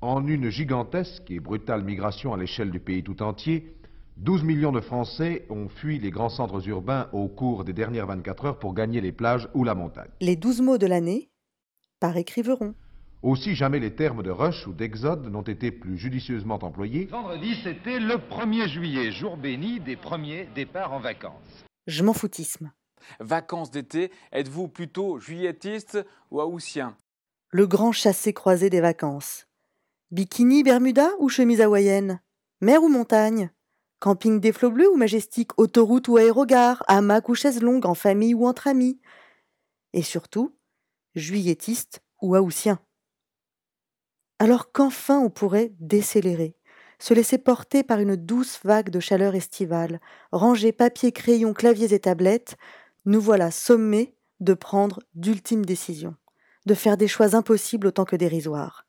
En une gigantesque et brutale migration à l'échelle du pays tout entier, 12 millions de Français ont fui les grands centres urbains au cours des dernières 24 heures pour gagner les plages ou la montagne. Les 12 mots de l'année par écriveron. Aussi jamais les termes de rush ou d'exode n'ont été plus judicieusement employés. Vendredi, c'était le 1er juillet, jour béni des premiers départs en vacances. Je m'en foutisme. Vacances d'été, êtes-vous plutôt juilletiste ou haussien? Le grand chassé-croisé des vacances. Bikini, Bermuda ou chemise hawaïenne? Mer ou montagne? Camping des flots bleus ou majestique Autoroute ou aérogare Hamac ou chaise longue En famille ou entre amis? Et surtout, juillettiste ou haussien alors qu'enfin on pourrait décélérer, se laisser porter par une douce vague de chaleur estivale, ranger papier, crayon, claviers et tablettes, nous voilà sommés de prendre d'ultimes décisions, de faire des choix impossibles autant que dérisoires.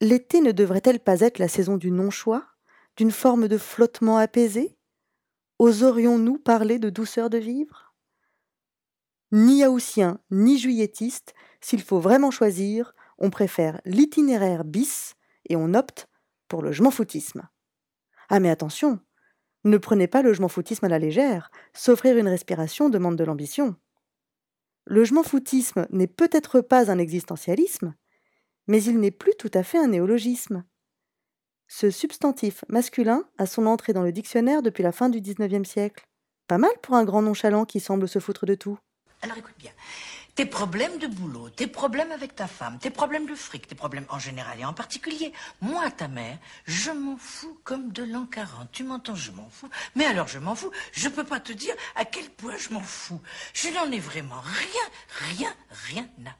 L'été ne devrait-elle pas être la saison du non-choix, d'une forme de flottement apaisé? Oserions-nous parler de douceur de vivre? Ni haussien, ni juilletiste, s'il faut vraiment choisir, on préfère l'itinéraire bis et on opte pour le foutisme. Ah mais attention, ne prenez pas le foutisme à la légère, s'offrir une respiration demande de l'ambition. Le foutisme n'est peut-être pas un existentialisme, mais il n'est plus tout à fait un néologisme. Ce substantif masculin a son entrée dans le dictionnaire depuis la fin du XIXe siècle. Pas mal pour un grand nonchalant qui semble se foutre de tout. Alors écoute bien. Tes problèmes de boulot, tes problèmes avec ta femme, tes problèmes de fric, tes problèmes en général et en particulier, moi, ta mère, je m'en fous comme de l'an 40. Tu m'entends, je m'en fous. Mais alors, je m'en fous. Je peux pas te dire à quel point je m'en fous. Je n'en ai vraiment rien, rien, rien à